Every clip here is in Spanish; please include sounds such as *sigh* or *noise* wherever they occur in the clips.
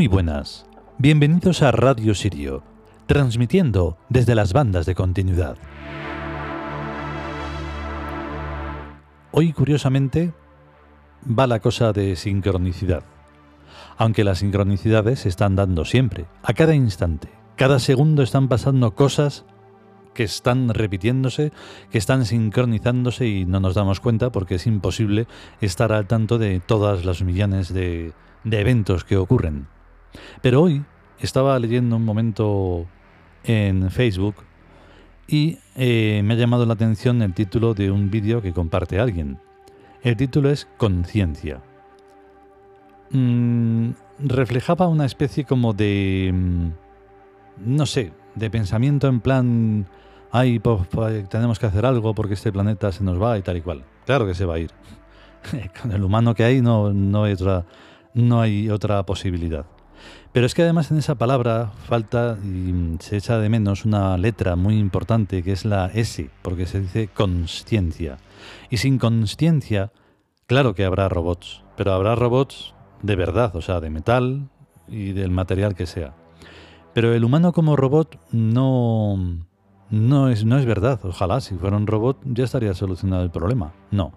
Muy buenas. Bienvenidos a Radio Sirio, transmitiendo desde las bandas de continuidad. Hoy, curiosamente, va la cosa de sincronicidad. Aunque las sincronicidades se están dando siempre, a cada instante. Cada segundo están pasando cosas que están repitiéndose, que están sincronizándose y no nos damos cuenta porque es imposible estar al tanto de todas las millones de, de eventos que ocurren. Pero hoy estaba leyendo un momento en Facebook y eh, me ha llamado la atención el título de un vídeo que comparte alguien. El título es Conciencia. Mm, reflejaba una especie como de... Mm, no sé, de pensamiento en plan... Ay, pues, tenemos que hacer algo porque este planeta se nos va y tal y cual. Claro que se va a ir. *laughs* Con el humano que hay no, no, hay otra, no hay otra posibilidad. Pero es que además en esa palabra falta y se echa de menos una letra muy importante que es la S, porque se dice consciencia. Y sin consciencia, claro que habrá robots, pero habrá robots de verdad, o sea, de metal y del material que sea. Pero el humano como robot no, no, es, no es verdad. Ojalá si fuera un robot ya estaría solucionado el problema. No.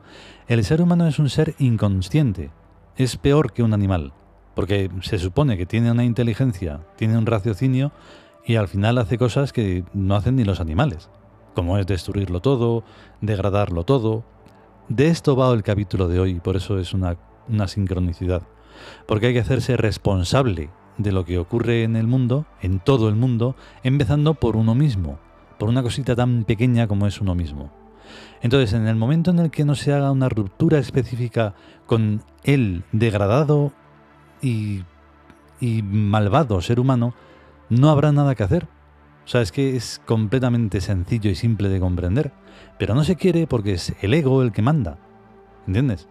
El ser humano es un ser inconsciente. Es peor que un animal. Porque se supone que tiene una inteligencia, tiene un raciocinio y al final hace cosas que no hacen ni los animales, como es destruirlo todo, degradarlo todo. De esto va el capítulo de hoy, por eso es una, una sincronicidad. Porque hay que hacerse responsable de lo que ocurre en el mundo, en todo el mundo, empezando por uno mismo, por una cosita tan pequeña como es uno mismo. Entonces, en el momento en el que no se haga una ruptura específica con el degradado y, malvado ser humano, no habrá nada que hacer. O sea, es que es completamente sencillo y simple de comprender. Pero no se quiere porque es el ego el que manda. ¿Entiendes?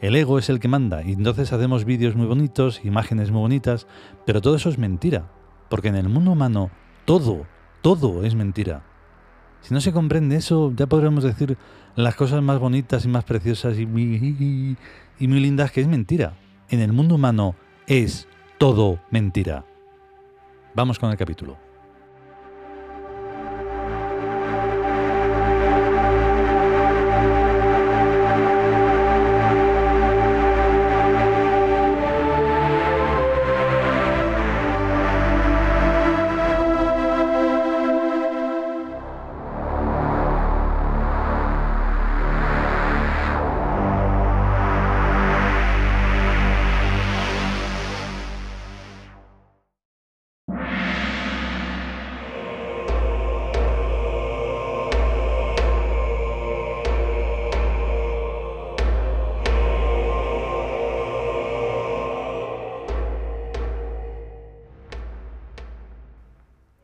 El ego es el que manda. Y entonces hacemos vídeos muy bonitos, imágenes muy bonitas, pero todo eso es mentira. Porque en el mundo humano todo, todo es mentira. Si no se comprende eso, ya podríamos decir las cosas más bonitas y más preciosas y muy, y muy lindas que es mentira. En el mundo humano es todo mentira. Vamos con el capítulo.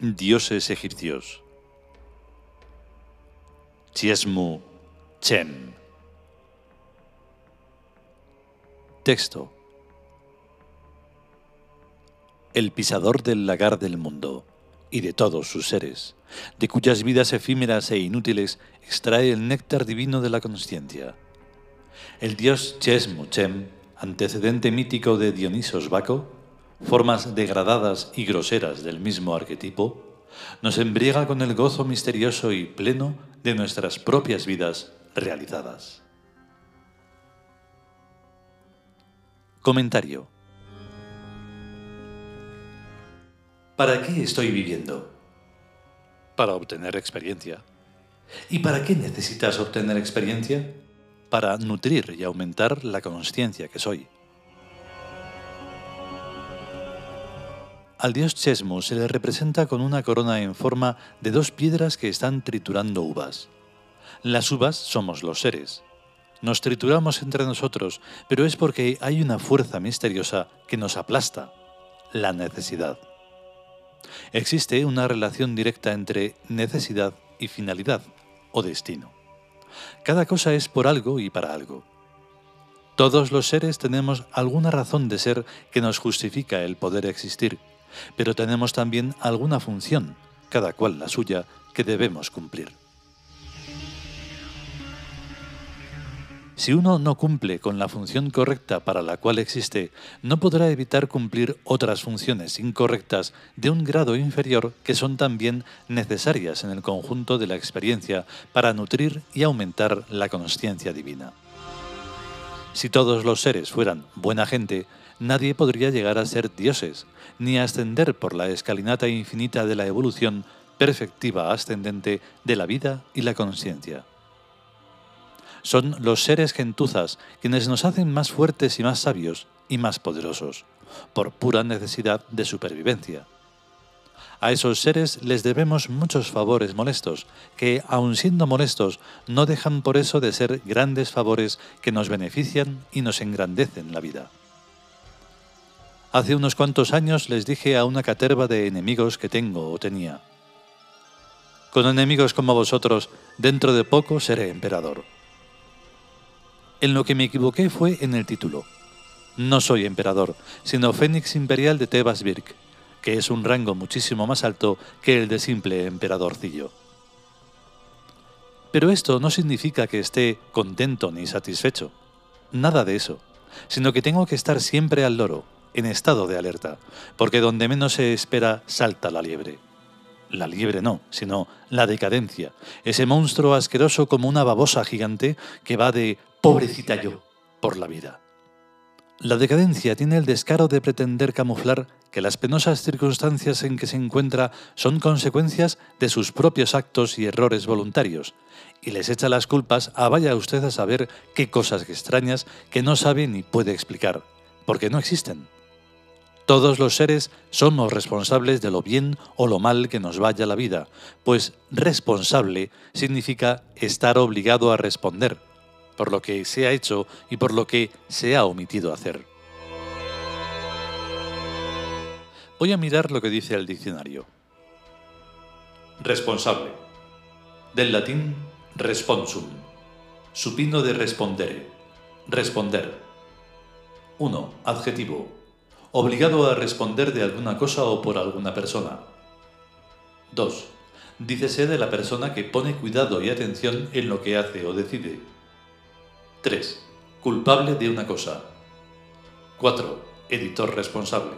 Dioses egipcios. Chiesmu Chem. Texto. El pisador del lagar del mundo y de todos sus seres, de cuyas vidas efímeras e inútiles extrae el néctar divino de la consciencia. El dios Chem, antecedente mítico de Dionisos Baco, formas degradadas y groseras del mismo arquetipo, nos embriaga con el gozo misterioso y pleno de nuestras propias vidas realizadas. Comentario. ¿Para qué estoy viviendo? Para obtener experiencia. ¿Y para qué necesitas obtener experiencia? Para nutrir y aumentar la conciencia que soy. Al dios Chesmo se le representa con una corona en forma de dos piedras que están triturando uvas. Las uvas somos los seres. Nos trituramos entre nosotros, pero es porque hay una fuerza misteriosa que nos aplasta, la necesidad. Existe una relación directa entre necesidad y finalidad o destino. Cada cosa es por algo y para algo. Todos los seres tenemos alguna razón de ser que nos justifica el poder existir pero tenemos también alguna función, cada cual la suya, que debemos cumplir. Si uno no cumple con la función correcta para la cual existe, no podrá evitar cumplir otras funciones incorrectas de un grado inferior que son también necesarias en el conjunto de la experiencia para nutrir y aumentar la conciencia divina. Si todos los seres fueran buena gente, nadie podría llegar a ser dioses, ni ascender por la escalinata infinita de la evolución perfectiva ascendente de la vida y la conciencia. Son los seres gentuzas quienes nos hacen más fuertes y más sabios y más poderosos, por pura necesidad de supervivencia. A esos seres les debemos muchos favores molestos, que, aun siendo molestos, no dejan por eso de ser grandes favores que nos benefician y nos engrandecen la vida. Hace unos cuantos años les dije a una caterva de enemigos que tengo o tenía. Con enemigos como vosotros, dentro de poco seré emperador. En lo que me equivoqué fue en el título. No soy emperador, sino Fénix Imperial de Tebas Birk, que es un rango muchísimo más alto que el de simple emperadorcillo. Pero esto no significa que esté contento ni satisfecho. Nada de eso, sino que tengo que estar siempre al loro, en estado de alerta, porque donde menos se espera salta la liebre. La liebre no, sino la decadencia, ese monstruo asqueroso como una babosa gigante que va de pobrecita yo por la vida. La decadencia tiene el descaro de pretender camuflar que las penosas circunstancias en que se encuentra son consecuencias de sus propios actos y errores voluntarios, y les echa las culpas a vaya usted a saber qué cosas extrañas que no sabe ni puede explicar, porque no existen. Todos los seres somos responsables de lo bien o lo mal que nos vaya la vida, pues responsable significa estar obligado a responder por lo que se ha hecho y por lo que se ha omitido hacer. Voy a mirar lo que dice el diccionario. Responsable. Del latín responsum. Supino de respondere. Responder. 1. Adjetivo. Obligado a responder de alguna cosa o por alguna persona. 2. Dícese de la persona que pone cuidado y atención en lo que hace o decide. 3. Culpable de una cosa. 4. Editor responsable.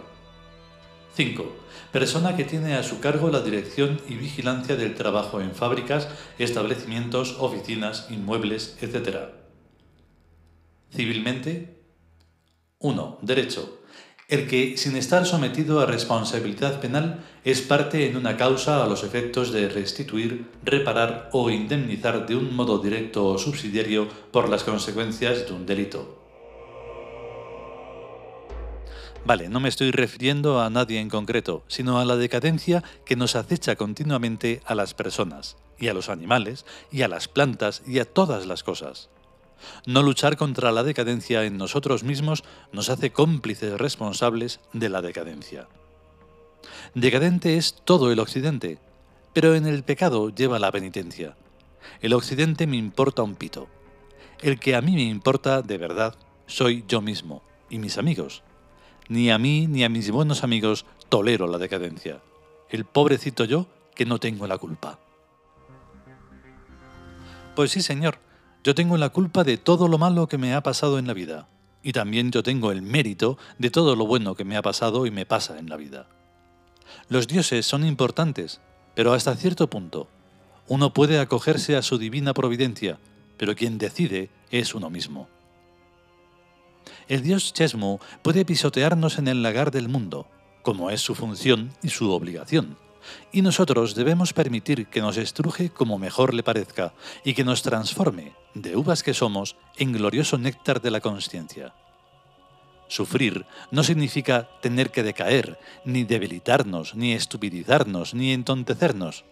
5. Persona que tiene a su cargo la dirección y vigilancia del trabajo en fábricas, establecimientos, oficinas, inmuebles, etc. Civilmente. 1. Derecho. El que, sin estar sometido a responsabilidad penal, es parte en una causa a los efectos de restituir, reparar o indemnizar de un modo directo o subsidiario por las consecuencias de un delito. Vale, no me estoy refiriendo a nadie en concreto, sino a la decadencia que nos acecha continuamente a las personas, y a los animales, y a las plantas, y a todas las cosas. No luchar contra la decadencia en nosotros mismos nos hace cómplices responsables de la decadencia. Decadente es todo el occidente, pero en el pecado lleva la penitencia. El occidente me importa un pito. El que a mí me importa de verdad soy yo mismo y mis amigos ni a mí ni a mis buenos amigos tolero la decadencia. El pobrecito yo que no tengo la culpa. Pues sí, señor, yo tengo la culpa de todo lo malo que me ha pasado en la vida. Y también yo tengo el mérito de todo lo bueno que me ha pasado y me pasa en la vida. Los dioses son importantes, pero hasta cierto punto. Uno puede acogerse a su divina providencia, pero quien decide es uno mismo. El dios Chesmu puede pisotearnos en el lagar del mundo, como es su función y su obligación, y nosotros debemos permitir que nos estruje como mejor le parezca y que nos transforme, de uvas que somos, en glorioso néctar de la conciencia. Sufrir no significa tener que decaer, ni debilitarnos, ni estupidizarnos, ni entontecernos.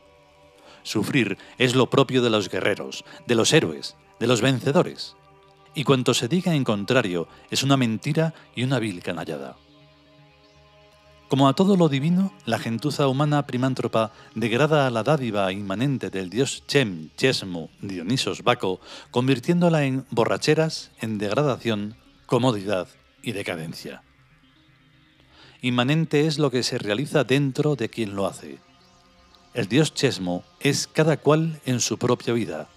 Sufrir es lo propio de los guerreros, de los héroes, de los vencedores y cuanto se diga en contrario es una mentira y una vil canallada. Como a todo lo divino, la gentuza humana primántropa degrada a la dádiva inmanente del dios Chem, Chesmu, Dionisos Baco, convirtiéndola en borracheras, en degradación, comodidad y decadencia. Inmanente es lo que se realiza dentro de quien lo hace. El dios Chesmo es cada cual en su propia vida,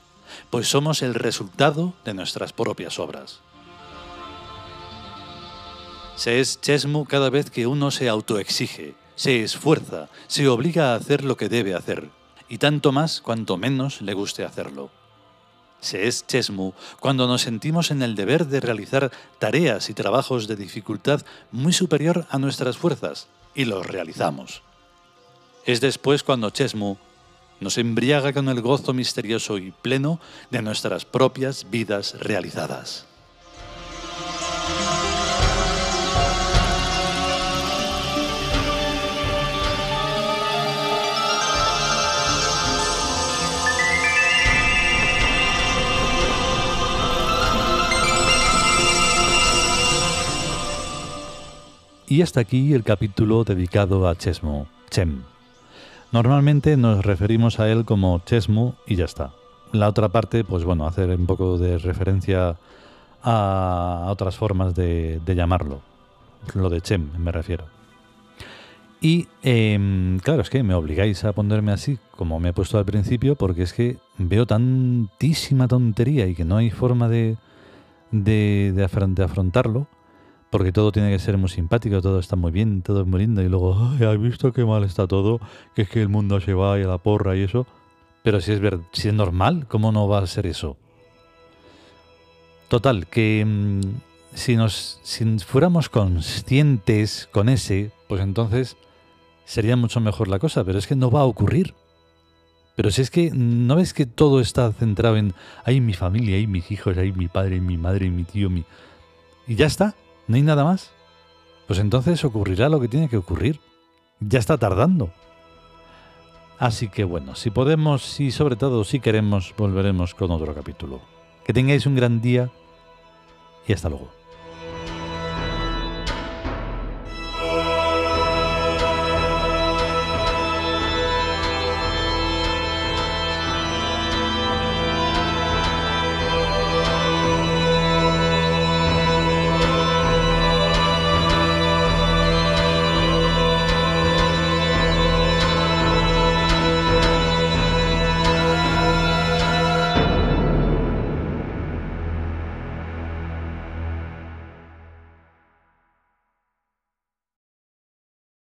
pues somos el resultado de nuestras propias obras. Se es chesmu cada vez que uno se autoexige, se esfuerza, se obliga a hacer lo que debe hacer, y tanto más cuanto menos le guste hacerlo. Se es chesmu cuando nos sentimos en el deber de realizar tareas y trabajos de dificultad muy superior a nuestras fuerzas, y los realizamos. Es después cuando chesmu nos embriaga con el gozo misterioso y pleno de nuestras propias vidas realizadas. Y hasta aquí el capítulo dedicado a Chesmo, Chem. Normalmente nos referimos a él como Chesmu y ya está. La otra parte, pues bueno, hacer un poco de referencia a otras formas de, llamarlo. Lo de Chem, me refiero. Y em, claro, es que me obligáis a ponerme así, como me he puesto al principio, porque es que veo tantísima tontería y que no hay forma de, de afrontarlo porque todo tiene que ser muy simpático, todo está muy bien, todo es muy lindo, y luego, ay, ¿has visto qué mal está todo? Que es que el mundo se va y a la porra y eso. Pero si es, si es normal, ¿cómo no va a ser eso? Total, que mm, si, nos, fuéramos conscientes con ese, pues entonces sería mucho mejor la cosa, pero es que no va a ocurrir. Pero si es que no ves que todo está centrado en, hay mi familia, hay mis hijos, hay mi padre, mi madre, mi tío, mi... Y ya está. ¿No hay nada más? Pues entonces ocurrirá lo que tiene que ocurrir. Ya está tardando. Así que bueno, si podemos y sobre todo si queremos, volveremos con otro capítulo. Que tengáis un gran día y hasta luego.